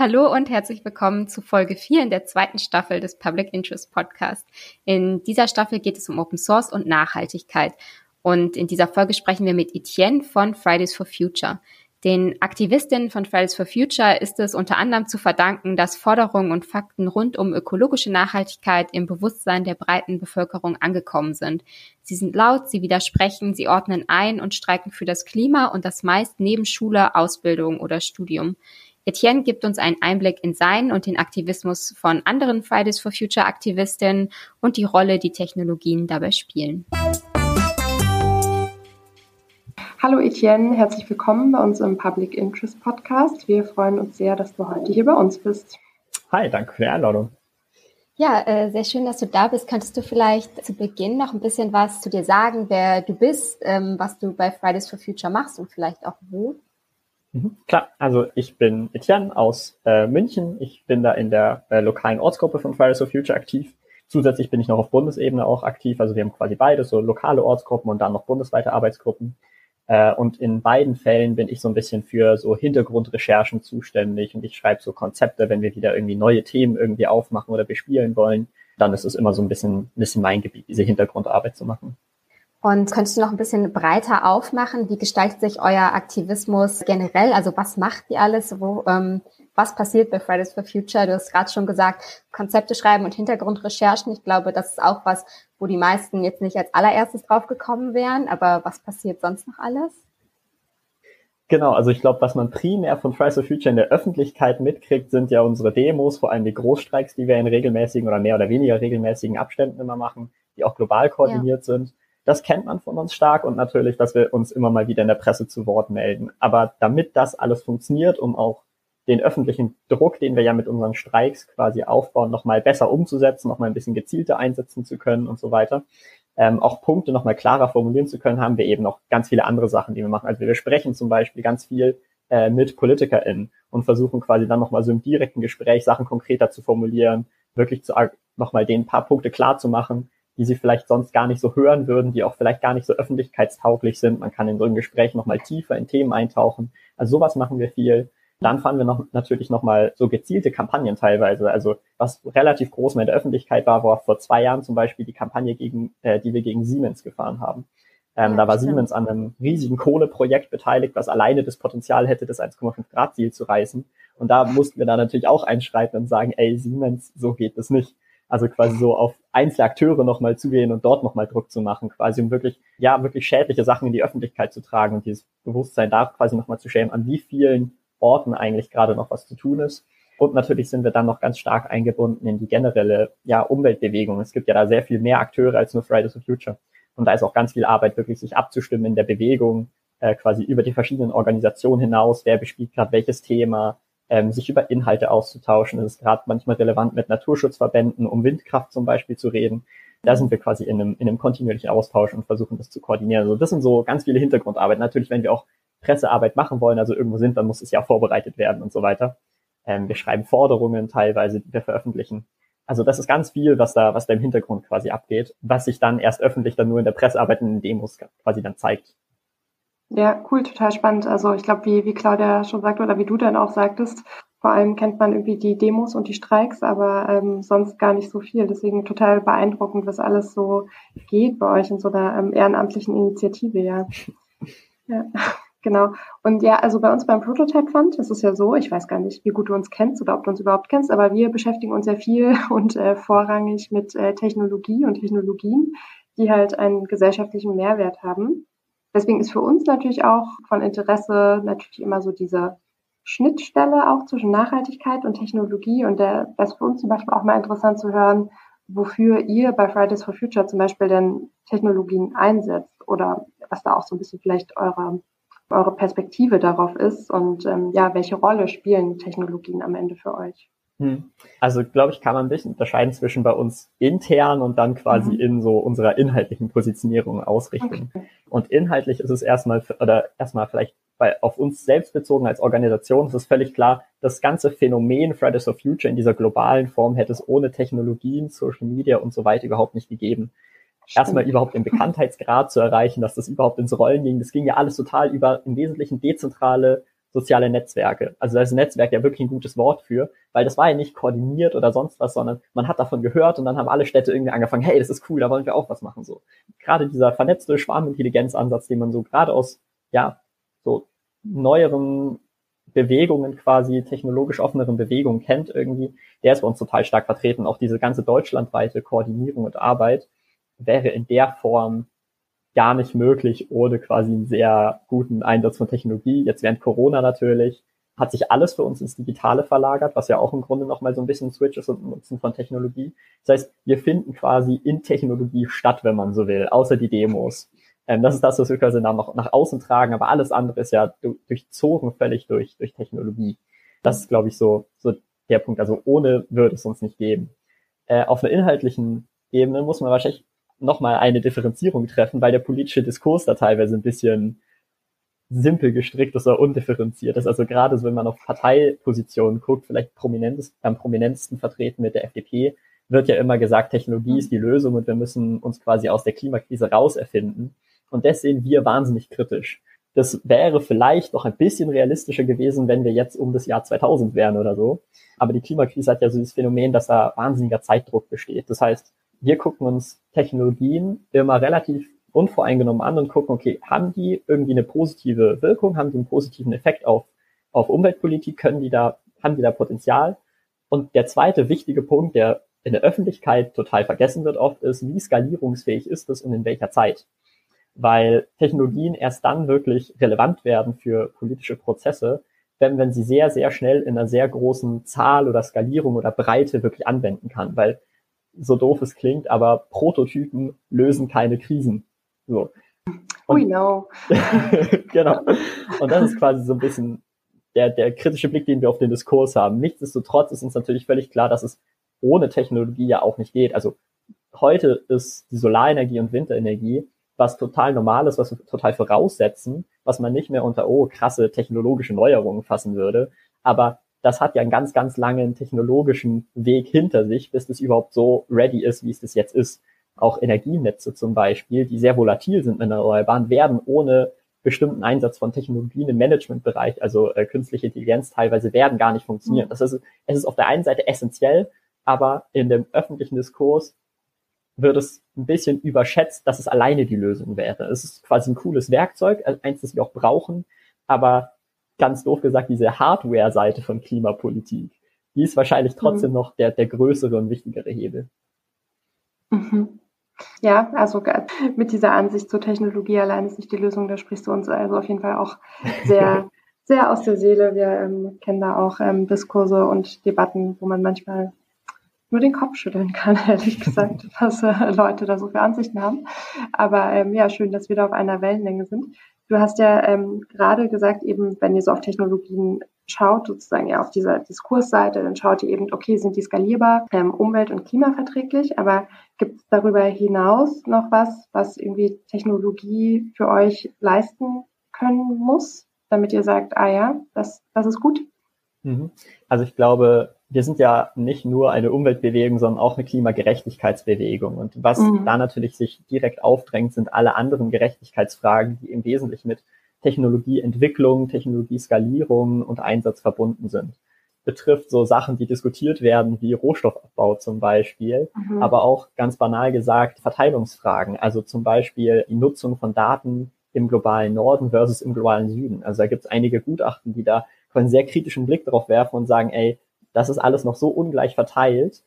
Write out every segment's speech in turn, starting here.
Hallo und herzlich willkommen zu Folge 4 in der zweiten Staffel des Public Interest Podcast. In dieser Staffel geht es um Open Source und Nachhaltigkeit. Und in dieser Folge sprechen wir mit Etienne von Fridays for Future. Den Aktivistinnen von Fridays for Future ist es unter anderem zu verdanken, dass Forderungen und Fakten rund um ökologische Nachhaltigkeit im Bewusstsein der breiten Bevölkerung angekommen sind. Sie sind laut, sie widersprechen, sie ordnen ein und streiken für das Klima und das meist neben Schule, Ausbildung oder Studium. Etienne gibt uns einen Einblick in seinen und den Aktivismus von anderen Fridays for Future Aktivistinnen und die Rolle, die Technologien dabei spielen. Hallo Etienne, herzlich willkommen bei uns im Public Interest Podcast. Wir freuen uns sehr, dass du heute hier bei uns bist. Hi, danke für die Einladung. Ja, äh, sehr schön, dass du da bist. Könntest du vielleicht zu Beginn noch ein bisschen was zu dir sagen, wer du bist, ähm, was du bei Fridays for Future machst und vielleicht auch wo? Mhm, klar, also ich bin Etienne aus äh, München. Ich bin da in der äh, lokalen Ortsgruppe von Fridays for Future aktiv. Zusätzlich bin ich noch auf Bundesebene auch aktiv. Also wir haben quasi beide, so lokale Ortsgruppen und dann noch bundesweite Arbeitsgruppen. Äh, und in beiden Fällen bin ich so ein bisschen für so Hintergrundrecherchen zuständig und ich schreibe so Konzepte, wenn wir wieder irgendwie neue Themen irgendwie aufmachen oder bespielen wollen. Dann ist es immer so ein bisschen, ein bisschen mein Gebiet, diese Hintergrundarbeit zu machen. Und könntest du noch ein bisschen breiter aufmachen? Wie gestaltet sich euer Aktivismus generell? Also was macht ihr alles? Wo, ähm, was passiert bei Fridays for Future? Du hast gerade schon gesagt, Konzepte schreiben und Hintergrundrecherchen. Ich glaube, das ist auch was, wo die meisten jetzt nicht als allererstes drauf gekommen wären. Aber was passiert sonst noch alles? Genau, also ich glaube, was man primär von Fridays for Future in der Öffentlichkeit mitkriegt, sind ja unsere Demos, vor allem die Großstreiks, die wir in regelmäßigen oder mehr oder weniger regelmäßigen Abständen immer machen, die auch global koordiniert ja. sind. Das kennt man von uns stark und natürlich, dass wir uns immer mal wieder in der Presse zu Wort melden. Aber damit das alles funktioniert, um auch den öffentlichen Druck, den wir ja mit unseren Streiks quasi aufbauen, nochmal besser umzusetzen, nochmal ein bisschen gezielter einsetzen zu können und so weiter. Ähm, auch Punkte nochmal klarer formulieren zu können, haben wir eben noch ganz viele andere Sachen, die wir machen. Also wir sprechen zum Beispiel ganz viel äh, mit PolitikerInnen und versuchen quasi dann nochmal so im direkten Gespräch Sachen konkreter zu formulieren, wirklich zu nochmal den paar Punkte klar zu machen, die sie vielleicht sonst gar nicht so hören würden, die auch vielleicht gar nicht so öffentlichkeitstauglich sind. Man kann in so einem Gespräch nochmal tiefer in Themen eintauchen. Also sowas machen wir viel. Dann fahren wir noch, natürlich nochmal so gezielte Kampagnen teilweise. Also was relativ groß in der Öffentlichkeit war, war vor zwei Jahren zum Beispiel die Kampagne gegen, äh, die wir gegen Siemens gefahren haben. Ähm, ja, da war stimmt. Siemens an einem riesigen Kohleprojekt beteiligt, was alleine das Potenzial hätte, das 1,5 Grad Ziel zu reißen. Und da mussten wir dann natürlich auch einschreiten und sagen, ey, Siemens, so geht das nicht. Also quasi so auf einzelne Akteure nochmal zugehen und dort nochmal Druck zu machen, quasi um wirklich, ja, wirklich schädliche Sachen in die Öffentlichkeit zu tragen und dieses Bewusstsein da quasi nochmal zu schämen, an wie vielen Orten eigentlich gerade noch was zu tun ist. Und natürlich sind wir dann noch ganz stark eingebunden in die generelle ja, Umweltbewegung. Es gibt ja da sehr viel mehr Akteure als nur Fridays for Future. Und da ist auch ganz viel Arbeit, wirklich sich abzustimmen in der Bewegung, äh, quasi über die verschiedenen Organisationen hinaus, wer bespielt gerade welches Thema, ähm, sich über Inhalte auszutauschen. Es ist gerade manchmal relevant, mit Naturschutzverbänden um Windkraft zum Beispiel zu reden. Da sind wir quasi in einem, in einem kontinuierlichen Austausch und versuchen das zu koordinieren. Also das sind so ganz viele Hintergrundarbeit. Natürlich, wenn wir auch Pressearbeit machen wollen, also irgendwo sind, dann muss es ja vorbereitet werden und so weiter. Ähm, wir schreiben Forderungen teilweise, die wir veröffentlichen. Also das ist ganz viel, was da, was da im Hintergrund quasi abgeht, was sich dann erst öffentlich dann nur in der Pressearbeit in den Demos quasi dann zeigt. Ja, cool, total spannend. Also ich glaube, wie, wie Claudia schon sagte oder wie du dann auch sagtest, vor allem kennt man irgendwie die Demos und die Streiks, aber ähm, sonst gar nicht so viel. Deswegen total beeindruckend, was alles so geht bei euch in so einer ähm, ehrenamtlichen Initiative, ja. ja. Genau. Und ja, also bei uns beim Prototype Fund ist es ja so, ich weiß gar nicht, wie gut du uns kennst oder ob du uns überhaupt kennst, aber wir beschäftigen uns ja viel und äh, vorrangig mit äh, Technologie und Technologien, die halt einen gesellschaftlichen Mehrwert haben. Deswegen ist für uns natürlich auch von Interesse natürlich immer so diese Schnittstelle auch zwischen Nachhaltigkeit und Technologie. Und der, das ist für uns zum Beispiel auch mal interessant zu hören, wofür ihr bei Fridays for Future zum Beispiel denn Technologien einsetzt oder was da auch so ein bisschen vielleicht eure eure Perspektive darauf ist und ähm, ja, welche Rolle spielen Technologien am Ende für euch? Hm. Also glaube ich, kann man ein bisschen unterscheiden zwischen bei uns intern und dann quasi mhm. in so unserer inhaltlichen Positionierung ausrichten. Okay. Und inhaltlich ist es erstmal oder erstmal vielleicht bei, auf uns selbst bezogen als Organisation ist es völlig klar, das ganze Phänomen Fridays for Future in dieser globalen Form hätte es ohne Technologien, Social Media und so weiter überhaupt nicht gegeben erstmal überhaupt den Bekanntheitsgrad zu erreichen, dass das überhaupt ins Rollen ging. Das ging ja alles total über im Wesentlichen dezentrale soziale Netzwerke. Also da ist Netzwerk ja wirklich ein gutes Wort für, weil das war ja nicht koordiniert oder sonst was, sondern man hat davon gehört und dann haben alle Städte irgendwie angefangen, hey, das ist cool, da wollen wir auch was machen, so. Gerade dieser vernetzte Schwarmintelligenzansatz, den man so gerade aus, ja, so neueren Bewegungen quasi, technologisch offeneren Bewegungen kennt irgendwie, der ist bei uns total stark vertreten. Auch diese ganze deutschlandweite Koordinierung und Arbeit wäre in der Form gar nicht möglich ohne quasi einen sehr guten Einsatz von Technologie. Jetzt während Corona natürlich hat sich alles für uns ins Digitale verlagert, was ja auch im Grunde nochmal so ein bisschen Switch ist und Nutzen von Technologie. Das heißt, wir finden quasi in Technologie statt, wenn man so will, außer die Demos. Ähm, das ist das, was wir quasi nach, nach außen tragen, aber alles andere ist ja durchzogen völlig durch, durch Technologie. Das ist, glaube ich, so, so der Punkt. Also ohne würde es uns nicht geben. Äh, auf einer inhaltlichen Ebene muss man wahrscheinlich nochmal eine Differenzierung treffen, weil der politische Diskurs da teilweise ein bisschen simpel gestrickt ist oder undifferenziert ist. Also gerade so, wenn man auf Parteipositionen guckt, vielleicht prominentes, am prominentesten vertreten mit der FDP, wird ja immer gesagt, Technologie ist die Lösung und wir müssen uns quasi aus der Klimakrise raus erfinden. Und das sehen wir wahnsinnig kritisch. Das wäre vielleicht noch ein bisschen realistischer gewesen, wenn wir jetzt um das Jahr 2000 wären oder so. Aber die Klimakrise hat ja so dieses Phänomen, dass da wahnsinniger Zeitdruck besteht. Das heißt, wir gucken uns Technologien immer relativ unvoreingenommen an und gucken, okay, haben die irgendwie eine positive Wirkung, haben die einen positiven Effekt auf, auf Umweltpolitik, können die da, haben die da Potenzial? Und der zweite wichtige Punkt, der in der Öffentlichkeit total vergessen wird oft, ist, wie skalierungsfähig ist es und in welcher Zeit? Weil Technologien erst dann wirklich relevant werden für politische Prozesse, wenn, wenn sie sehr, sehr schnell in einer sehr großen Zahl oder Skalierung oder Breite wirklich anwenden kann. Weil so doof es klingt, aber Prototypen lösen keine Krisen. So. Und, We know. genau. Und das ist quasi so ein bisschen der, der kritische Blick, den wir auf den Diskurs haben. Nichtsdestotrotz ist uns natürlich völlig klar, dass es ohne Technologie ja auch nicht geht. Also heute ist die Solarenergie und Windenergie was total normal ist, was wir total voraussetzen, was man nicht mehr unter, oh, krasse technologische Neuerungen fassen würde. Aber das hat ja einen ganz, ganz langen technologischen Weg hinter sich, bis das überhaupt so ready ist, wie es das jetzt ist. Auch Energienetze zum Beispiel, die sehr volatil sind mit Erneuerbaren, werden ohne bestimmten Einsatz von Technologien im Managementbereich, also äh, künstliche Intelligenz teilweise, werden gar nicht funktionieren. Mhm. Das ist, es ist auf der einen Seite essentiell, aber in dem öffentlichen Diskurs wird es ein bisschen überschätzt, dass es alleine die Lösung wäre. Es ist quasi ein cooles Werkzeug, äh, eins, das wir auch brauchen, aber ganz doof gesagt, diese Hardware-Seite von Klimapolitik, die ist wahrscheinlich trotzdem mhm. noch der, der größere und wichtigere Hebel. Mhm. Ja, also mit dieser Ansicht zur Technologie allein ist nicht die Lösung, da sprichst du uns also auf jeden Fall auch sehr, sehr aus der Seele. Wir ähm, kennen da auch ähm, Diskurse und Debatten, wo man manchmal nur den Kopf schütteln kann, ehrlich gesagt, was äh, Leute da so für Ansichten haben. Aber ähm, ja, schön, dass wir da auf einer Wellenlänge sind. Du hast ja ähm, gerade gesagt, eben, wenn ihr so auf Technologien schaut, sozusagen ja auf dieser Diskursseite, dann schaut ihr eben, okay, sind die skalierbar, ähm, umwelt- und klimaverträglich, aber gibt es darüber hinaus noch was, was irgendwie Technologie für euch leisten können muss, damit ihr sagt, ah ja, das, das ist gut? Mhm. Also ich glaube, wir sind ja nicht nur eine Umweltbewegung, sondern auch eine Klimagerechtigkeitsbewegung. Und was mhm. da natürlich sich direkt aufdrängt, sind alle anderen Gerechtigkeitsfragen, die im Wesentlichen mit Technologieentwicklung, Technologieskalierung und Einsatz verbunden sind. Betrifft so Sachen, die diskutiert werden, wie Rohstoffabbau zum Beispiel, mhm. aber auch ganz banal gesagt Verteilungsfragen, also zum Beispiel die Nutzung von Daten im globalen Norden versus im globalen Süden. Also da gibt es einige Gutachten, die da einen sehr kritischen Blick darauf werfen und sagen, ey, das ist alles noch so ungleich verteilt,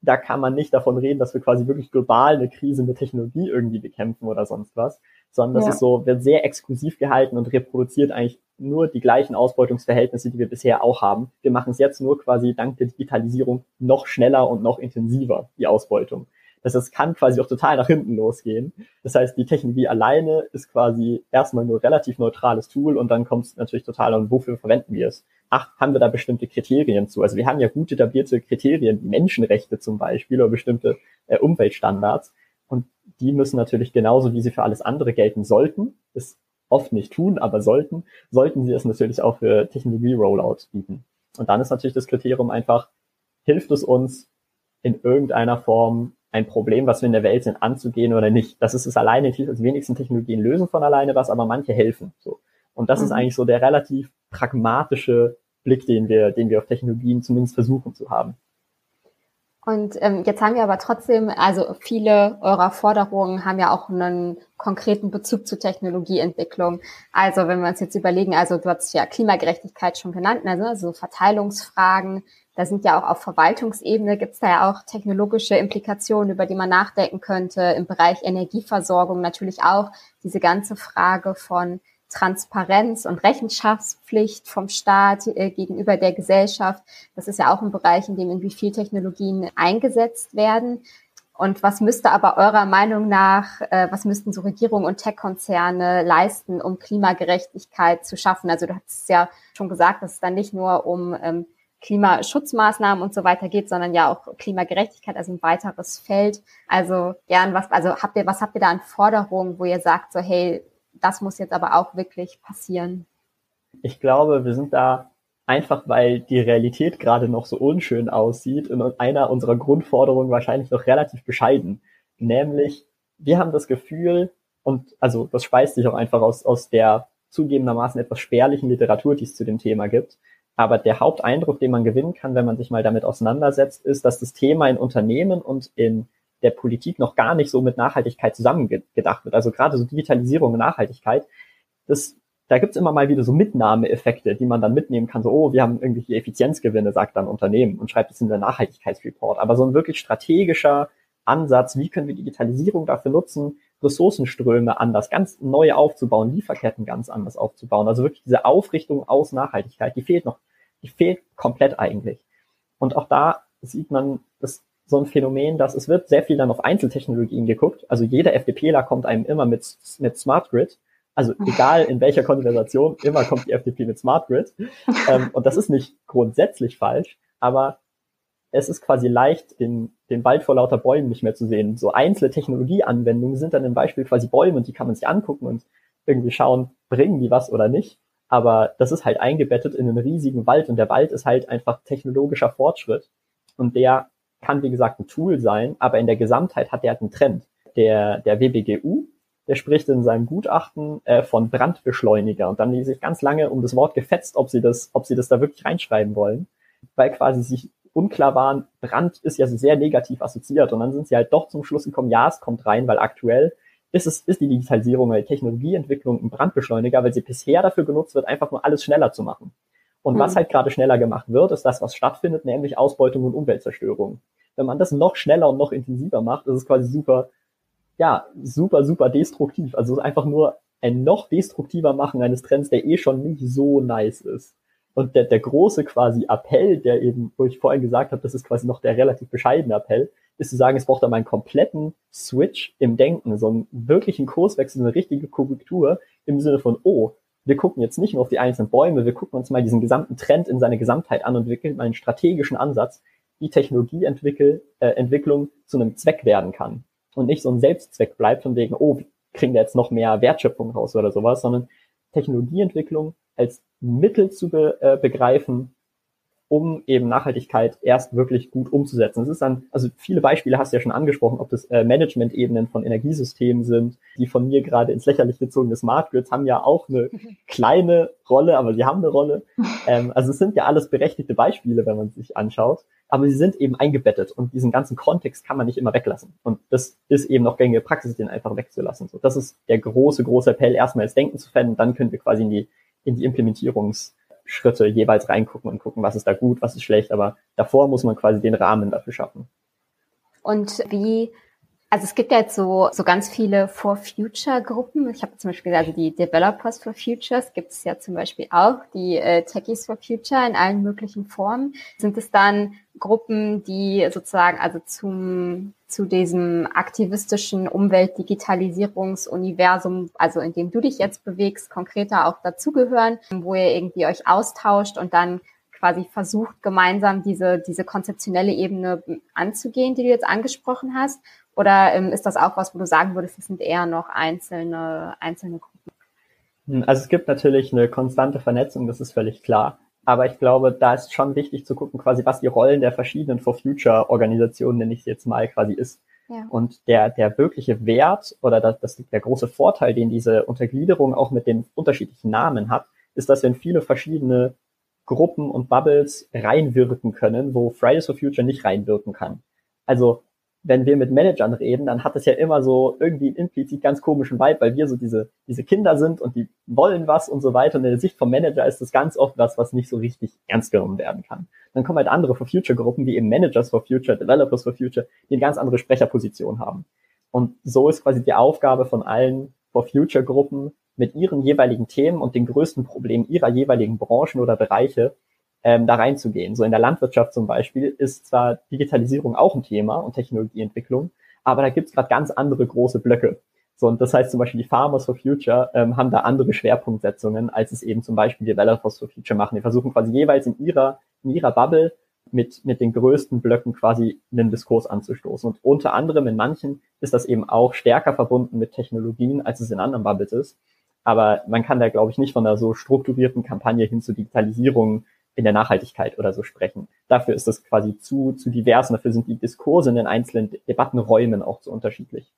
da kann man nicht davon reden, dass wir quasi wirklich global eine Krise mit Technologie irgendwie bekämpfen oder sonst was, sondern das ja. ist so, wird sehr exklusiv gehalten und reproduziert eigentlich nur die gleichen Ausbeutungsverhältnisse, die wir bisher auch haben. Wir machen es jetzt nur quasi dank der Digitalisierung noch schneller und noch intensiver, die Ausbeutung. Das heißt, es kann quasi auch total nach hinten losgehen. Das heißt, die Technologie alleine ist quasi erstmal nur relativ neutrales Tool und dann kommt es natürlich total an, wofür verwenden wir es ach, haben wir da bestimmte Kriterien zu? Also wir haben ja gut etablierte Kriterien, Menschenrechte zum Beispiel oder bestimmte äh, Umweltstandards. Und die müssen natürlich genauso, wie sie für alles andere gelten sollten, es oft nicht tun, aber sollten, sollten sie es natürlich auch für Technologie-Rollout bieten. Und dann ist natürlich das Kriterium einfach, hilft es uns in irgendeiner Form ein Problem, was wir in der Welt sind, anzugehen oder nicht. Das ist es alleine, also wenigsten Technologien lösen von alleine was, aber manche helfen. So. Und das mhm. ist eigentlich so der relativ pragmatische Blick, den wir, den wir auf Technologien zumindest versuchen zu haben. Und ähm, jetzt haben wir aber trotzdem, also viele eurer Forderungen haben ja auch einen konkreten Bezug zur Technologieentwicklung. Also wenn wir uns jetzt überlegen, also du hast ja Klimagerechtigkeit schon genannt, also, also Verteilungsfragen, da sind ja auch auf Verwaltungsebene gibt es da ja auch technologische Implikationen, über die man nachdenken könnte. Im Bereich Energieversorgung natürlich auch diese ganze Frage von Transparenz und Rechenschaftspflicht vom Staat äh, gegenüber der Gesellschaft. Das ist ja auch ein Bereich, in dem irgendwie viel Technologien eingesetzt werden. Und was müsste aber eurer Meinung nach, äh, was müssten so Regierungen und Tech-Konzerne leisten, um Klimagerechtigkeit zu schaffen? Also du hast ja schon gesagt, dass es dann nicht nur um ähm, Klimaschutzmaßnahmen und so weiter geht, sondern ja auch Klimagerechtigkeit, also ein weiteres Feld. Also gern was, also habt ihr, was habt ihr da an Forderungen, wo ihr sagt, so hey, das muss jetzt aber auch wirklich passieren. Ich glaube, wir sind da einfach, weil die Realität gerade noch so unschön aussieht und einer unserer Grundforderungen wahrscheinlich noch relativ bescheiden. Nämlich, wir haben das Gefühl, und also das speist sich auch einfach aus, aus der zugegebenermaßen etwas spärlichen Literatur, die es zu dem Thema gibt. Aber der Haupteindruck, den man gewinnen kann, wenn man sich mal damit auseinandersetzt, ist, dass das Thema in Unternehmen und in der Politik noch gar nicht so mit Nachhaltigkeit zusammengedacht wird. Also gerade so Digitalisierung und Nachhaltigkeit, das, da gibt's immer mal wieder so Mitnahmeeffekte, die man dann mitnehmen kann. So, oh, wir haben irgendwelche Effizienzgewinne, sagt dann Unternehmen und schreibt es in der Nachhaltigkeitsreport. Aber so ein wirklich strategischer Ansatz, wie können wir Digitalisierung dafür nutzen, Ressourcenströme anders, ganz neu aufzubauen, Lieferketten ganz anders aufzubauen. Also wirklich diese Aufrichtung aus Nachhaltigkeit, die fehlt noch, die fehlt komplett eigentlich. Und auch da sieht man, das so ein Phänomen, dass es wird sehr viel dann auf Einzeltechnologien geguckt. Also jeder FDPler kommt einem immer mit, mit Smart Grid. Also egal in welcher Konversation, immer kommt die FDP mit Smart Grid. Ähm, und das ist nicht grundsätzlich falsch, aber es ist quasi leicht, den, den Wald vor lauter Bäumen nicht mehr zu sehen. So einzelne Technologieanwendungen sind dann im Beispiel quasi Bäume und die kann man sich angucken und irgendwie schauen, bringen die was oder nicht. Aber das ist halt eingebettet in einen riesigen Wald und der Wald ist halt einfach technologischer Fortschritt. Und der kann, wie gesagt, ein Tool sein, aber in der Gesamtheit hat der halt einen Trend. Der, der WBGU, der spricht in seinem Gutachten äh, von Brandbeschleuniger und dann die sich ganz lange um das Wort gefetzt, ob sie das, ob sie das da wirklich reinschreiben wollen, weil quasi sich unklar waren, Brand ist ja so sehr negativ assoziiert und dann sind sie halt doch zum Schluss gekommen, ja, es kommt rein, weil aktuell ist es, ist die Digitalisierung die Technologieentwicklung ein Brandbeschleuniger, weil sie bisher dafür genutzt wird, einfach nur alles schneller zu machen. Und mhm. was halt gerade schneller gemacht wird, ist das, was stattfindet, nämlich Ausbeutung und Umweltzerstörung. Wenn man das noch schneller und noch intensiver macht, ist es quasi super, ja, super, super destruktiv. Also einfach nur ein noch destruktiver Machen eines Trends, der eh schon nicht so nice ist. Und der, der große quasi Appell, der eben, wo ich vorhin gesagt habe, das ist quasi noch der relativ bescheidene Appell, ist zu sagen, es braucht da mal einen kompletten Switch im Denken, so einen wirklichen Kurswechsel, eine richtige Korrektur im Sinne von, oh, wir gucken jetzt nicht nur auf die einzelnen Bäume, wir gucken uns mal diesen gesamten Trend in seiner Gesamtheit an und entwickeln mal einen strategischen Ansatz, wie Technologieentwicklung äh, zu einem Zweck werden kann. Und nicht so ein Selbstzweck bleibt von wegen, oh, kriegen wir jetzt noch mehr Wertschöpfung raus oder sowas, sondern Technologieentwicklung als Mittel zu be, äh, begreifen, um eben Nachhaltigkeit erst wirklich gut umzusetzen. Es ist dann, also viele Beispiele hast du ja schon angesprochen, ob das äh, Management-Ebenen von Energiesystemen sind, die von mir gerade ins Lächerliche gezogene Smart Grids haben ja auch eine kleine Rolle, aber sie haben eine Rolle. Ähm, also es sind ja alles berechtigte Beispiele, wenn man sich anschaut, aber sie sind eben eingebettet und diesen ganzen Kontext kann man nicht immer weglassen. Und das ist eben noch gängige Praxis, den einfach wegzulassen. So, das ist der große, große Appell, erstmal das Denken zu fällen, dann können wir quasi in die, in die Implementierungs- Schritte jeweils reingucken und gucken, was ist da gut, was ist schlecht. Aber davor muss man quasi den Rahmen dafür schaffen. Und wie, also es gibt ja jetzt so, so ganz viele For Future Gruppen. Ich habe zum Beispiel also die Developers for Futures gibt es ja zum Beispiel auch, die äh, Techies for Future in allen möglichen Formen. Sind es dann Gruppen, die sozusagen also zum zu diesem aktivistischen Umweltdigitalisierungsuniversum, also in dem du dich jetzt bewegst, konkreter auch dazugehören, wo ihr irgendwie euch austauscht und dann quasi versucht, gemeinsam diese, diese konzeptionelle Ebene anzugehen, die du jetzt angesprochen hast? Oder ähm, ist das auch was, wo du sagen würdest, es sind eher noch einzelne, einzelne Gruppen? Hm, also es gibt natürlich eine konstante Vernetzung, das ist völlig klar. Aber ich glaube, da ist schon wichtig zu gucken, quasi, was die Rollen der verschiedenen For Future Organisationen, nenne ich sie jetzt mal, quasi ist. Ja. Und der, der wirkliche Wert oder das, das, der große Vorteil, den diese Untergliederung auch mit den unterschiedlichen Namen hat, ist, dass wir in viele verschiedene Gruppen und Bubbles reinwirken können, wo Fridays for Future nicht reinwirken kann. Also wenn wir mit Managern reden, dann hat es ja immer so irgendwie implizit ganz komischen Vibe, weil wir so diese, diese Kinder sind und die wollen was und so weiter. Und in der Sicht vom Manager ist das ganz oft was, was nicht so richtig ernst genommen werden kann. Dann kommen halt andere for Future Gruppen, wie eben Managers for Future, Developers for Future, die eine ganz andere Sprecherposition haben. Und so ist quasi die Aufgabe von allen for Future Gruppen, mit ihren jeweiligen Themen und den größten Problemen ihrer jeweiligen Branchen oder Bereiche ähm, da reinzugehen. So in der Landwirtschaft zum Beispiel ist zwar Digitalisierung auch ein Thema und Technologieentwicklung, aber da gibt es gerade ganz andere große Blöcke. So, und das heißt zum Beispiel, die Farmers for Future ähm, haben da andere Schwerpunktsetzungen, als es eben zum Beispiel Developers for Future machen. Die versuchen quasi jeweils in ihrer, in ihrer Bubble mit, mit den größten Blöcken quasi einen Diskurs anzustoßen. Und unter anderem in manchen ist das eben auch stärker verbunden mit Technologien, als es in anderen Bubbles ist. Aber man kann da, glaube ich, nicht von einer so strukturierten Kampagne hin zur Digitalisierung in der Nachhaltigkeit oder so sprechen. Dafür ist das quasi zu, zu divers und dafür sind die Diskurse in den einzelnen Debattenräumen auch zu unterschiedlich.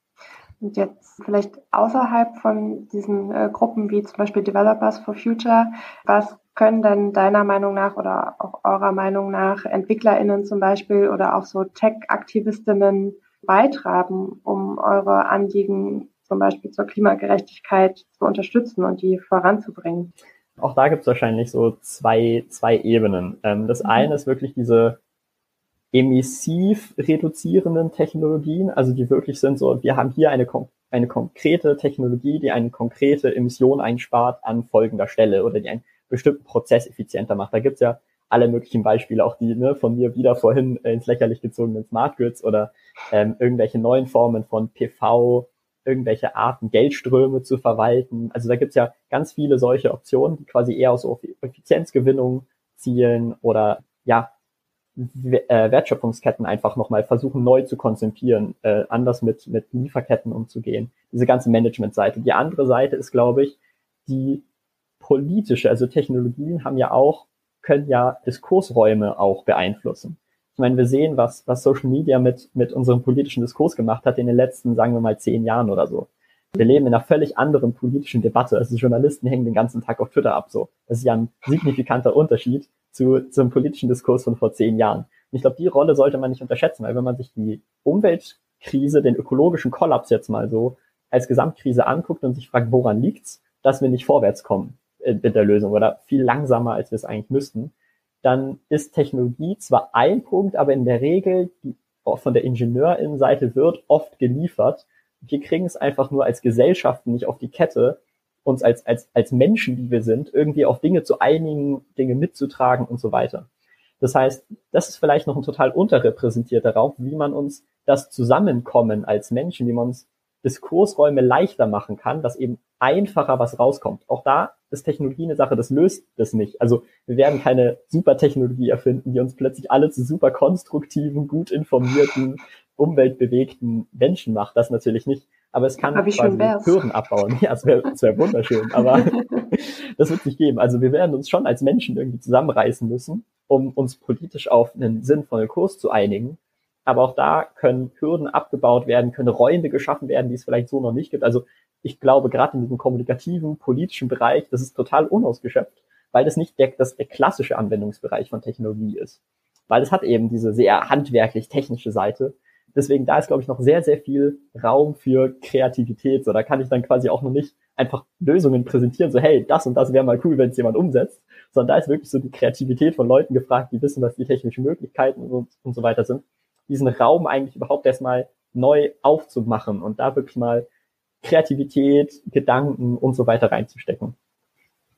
Und jetzt vielleicht außerhalb von diesen äh, Gruppen wie zum Beispiel Developers for Future, was können denn deiner Meinung nach oder auch eurer Meinung nach EntwicklerInnen zum Beispiel oder auch so Tech-Aktivistinnen beitragen, um eure Anliegen zum Beispiel zur Klimagerechtigkeit zu unterstützen und die voranzubringen? Auch da gibt es wahrscheinlich so zwei, zwei Ebenen. Ähm, das mhm. eine ist wirklich diese emissiv reduzierenden Technologien, also die wirklich sind so, wir haben hier eine, eine konkrete Technologie, die eine konkrete Emission einspart an folgender Stelle oder die einen bestimmten Prozess effizienter macht. Da gibt's ja alle möglichen Beispiele, auch die ne, von mir wieder vorhin ins Lächerlich gezogenen Smart Grids oder ähm, irgendwelche neuen Formen von PV, irgendwelche Arten, Geldströme zu verwalten. Also da gibt's ja ganz viele solche Optionen, die quasi eher aus Effizienzgewinnung zielen oder ja, äh, Wertschöpfungsketten einfach nochmal versuchen neu zu konzipieren, äh, anders mit, mit Lieferketten umzugehen. Diese ganze Management-Seite. Die andere Seite ist, glaube ich, die politische. Also Technologien haben ja auch, können ja Diskursräume auch beeinflussen. Ich meine, wir sehen, was, was Social Media mit, mit unserem politischen Diskurs gemacht hat in den letzten, sagen wir mal, zehn Jahren oder so. Wir leben in einer völlig anderen politischen Debatte. Also Journalisten hängen den ganzen Tag auf Twitter ab, so. Das ist ja ein signifikanter Unterschied zu, zum politischen Diskurs von vor zehn Jahren. Und ich glaube, die Rolle sollte man nicht unterschätzen, weil wenn man sich die Umweltkrise, den ökologischen Kollaps jetzt mal so als Gesamtkrise anguckt und sich fragt, woran liegt's, dass wir nicht vorwärts kommen mit der Lösung oder viel langsamer, als wir es eigentlich müssten, dann ist Technologie zwar ein Punkt, aber in der Regel die, von der Ingenieurinnenseite wird oft geliefert. Wir kriegen es einfach nur als Gesellschaften nicht auf die Kette, uns als, als, als Menschen, die wir sind, irgendwie auf Dinge zu einigen, Dinge mitzutragen und so weiter. Das heißt, das ist vielleicht noch ein total unterrepräsentierter Raum, wie man uns das Zusammenkommen als Menschen, wie man uns Diskursräume leichter machen kann, dass eben einfacher was rauskommt. Auch da ist Technologie eine Sache, das löst das nicht. Also wir werden keine Supertechnologie erfinden, die uns plötzlich alle zu super konstruktiven, gut informierten, umweltbewegten Menschen macht. Das natürlich nicht. Aber es kann quasi Hürden abbauen. Ja, es wäre wär wunderschön, aber das wird nicht geben. Also wir werden uns schon als Menschen irgendwie zusammenreißen müssen, um uns politisch auf einen sinnvollen Kurs zu einigen. Aber auch da können Hürden abgebaut werden, können Räume geschaffen werden, die es vielleicht so noch nicht gibt. Also ich glaube, gerade in diesem kommunikativen, politischen Bereich, das ist total unausgeschöpft, weil das nicht der, das der klassische Anwendungsbereich von Technologie ist. Weil es hat eben diese sehr handwerklich-technische Seite. Deswegen da ist, glaube ich, noch sehr, sehr viel Raum für Kreativität. So, da kann ich dann quasi auch noch nicht einfach Lösungen präsentieren, so hey, das und das wäre mal cool, wenn es jemand umsetzt, sondern da ist wirklich so die Kreativität von Leuten gefragt, die wissen, was die technischen Möglichkeiten und, und so weiter sind diesen Raum eigentlich überhaupt erstmal neu aufzumachen und da wirklich mal Kreativität, Gedanken und so weiter reinzustecken.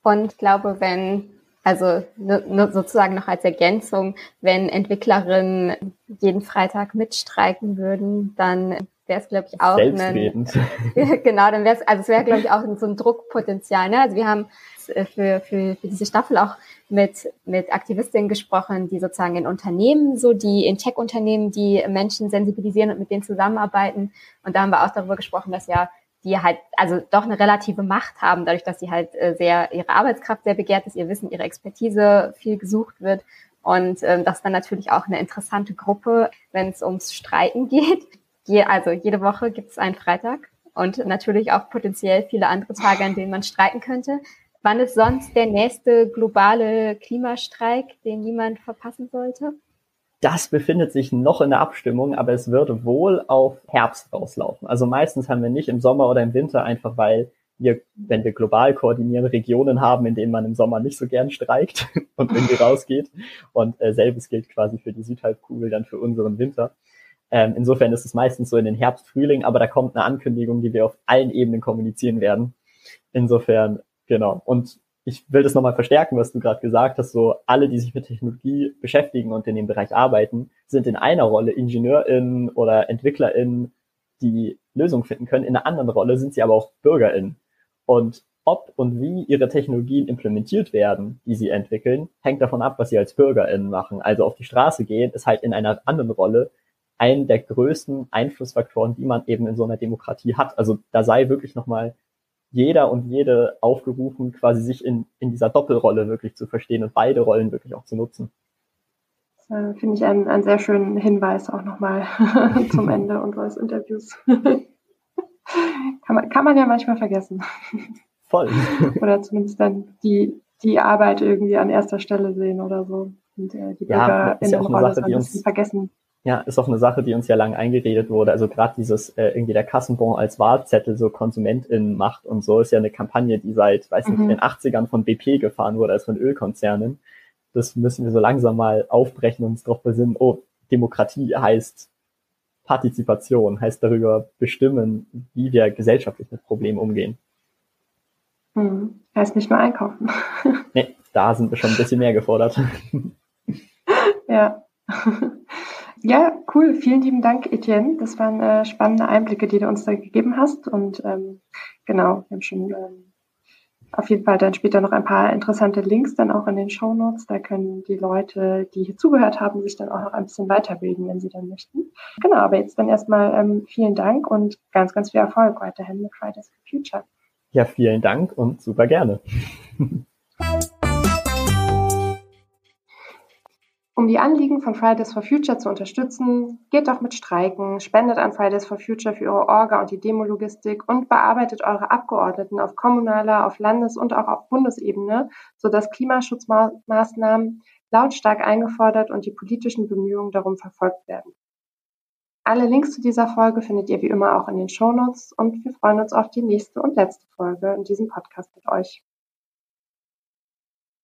Und ich glaube, wenn, also sozusagen noch als Ergänzung, wenn Entwicklerinnen jeden Freitag mitstreiken würden, dann wäre es, glaube ich, auch ein, genau, dann wäre es, also es wäre, glaube ich, auch so ein Druckpotenzial. Ne? Also wir haben für, für, für diese Staffel auch mit, mit Aktivistinnen gesprochen, die sozusagen in Unternehmen, so die in Tech-Unternehmen, die Menschen sensibilisieren und mit denen zusammenarbeiten. Und da haben wir auch darüber gesprochen, dass ja die halt also doch eine relative Macht haben, dadurch, dass sie halt äh, sehr ihre Arbeitskraft sehr begehrt ist, ihr Wissen, ihre Expertise viel gesucht wird. Und ähm, das ist dann natürlich auch eine interessante Gruppe, wenn es ums Streiten geht. Je, also jede Woche gibt es einen Freitag und natürlich auch potenziell viele andere Tage, an denen man streiten könnte. Wann ist sonst der nächste globale Klimastreik, den niemand verpassen sollte? Das befindet sich noch in der Abstimmung, aber es würde wohl auf Herbst rauslaufen. Also meistens haben wir nicht im Sommer oder im Winter, einfach weil wir, wenn wir global koordinieren, Regionen haben, in denen man im Sommer nicht so gern streikt und irgendwie rausgeht. Und äh, selbes gilt quasi für die Südhalbkugel, dann für unseren Winter. Ähm, insofern ist es meistens so in den Herbst, Frühling, aber da kommt eine Ankündigung, die wir auf allen Ebenen kommunizieren werden. Insofern, genau. Und ich will das nochmal verstärken, was du gerade gesagt hast. So alle, die sich mit Technologie beschäftigen und in dem Bereich arbeiten, sind in einer Rolle IngenieurInnen oder EntwicklerInnen, die Lösungen finden können. In einer anderen Rolle sind sie aber auch BürgerInnen. Und ob und wie ihre Technologien implementiert werden, die sie entwickeln, hängt davon ab, was sie als BürgerInnen machen. Also auf die Straße gehen ist halt in einer anderen Rolle ein der größten Einflussfaktoren, die man eben in so einer Demokratie hat. Also da sei wirklich nochmal jeder und jede aufgerufen, quasi sich in, in dieser Doppelrolle wirklich zu verstehen und beide Rollen wirklich auch zu nutzen. Das äh, finde ich einen, einen sehr schönen Hinweis auch nochmal zum Ende unseres Interviews. kann, man, kann man ja manchmal vergessen. Voll. oder zumindest dann die, die Arbeit irgendwie an erster Stelle sehen oder so. Und äh, die ja, Bürgerinnenrolle ja so ein bisschen vergessen. Ja, ist auch eine Sache, die uns ja lange eingeredet wurde. Also gerade dieses äh, irgendwie der Kassenbon als Wahlzettel so KonsumentInnen macht und so ist ja eine Kampagne, die seit, weiß nicht, mhm. den 80ern von BP gefahren wurde, als von Ölkonzernen. Das müssen wir so langsam mal aufbrechen und uns darauf besinnen, oh, Demokratie heißt Partizipation, heißt darüber bestimmen, wie wir gesellschaftlich mit Problemen umgehen. Mhm. Heißt nicht nur einkaufen. nee, da sind wir schon ein bisschen mehr gefordert. ja. Ja, cool. Vielen lieben Dank, Etienne. Das waren äh, spannende Einblicke, die du uns da gegeben hast. Und ähm, genau, wir haben schon ähm, auf jeden Fall dann später noch ein paar interessante Links dann auch in den Show Notes. Da können die Leute, die hier zugehört haben, sich dann auch noch ein bisschen weiterbilden, wenn sie dann möchten. Genau, aber jetzt dann erstmal ähm, vielen Dank und ganz, ganz viel Erfolg weiterhin mit Fridays for Future. Ja, vielen Dank und super gerne. Um die Anliegen von Fridays for Future zu unterstützen, geht doch mit Streiken, spendet an Fridays for Future für ihre Orga und die Demologistik und bearbeitet eure Abgeordneten auf kommunaler, auf Landes- und auch auf Bundesebene, sodass Klimaschutzmaßnahmen lautstark eingefordert und die politischen Bemühungen darum verfolgt werden. Alle Links zu dieser Folge findet ihr wie immer auch in den Shownotes und wir freuen uns auf die nächste und letzte Folge in diesem Podcast mit euch.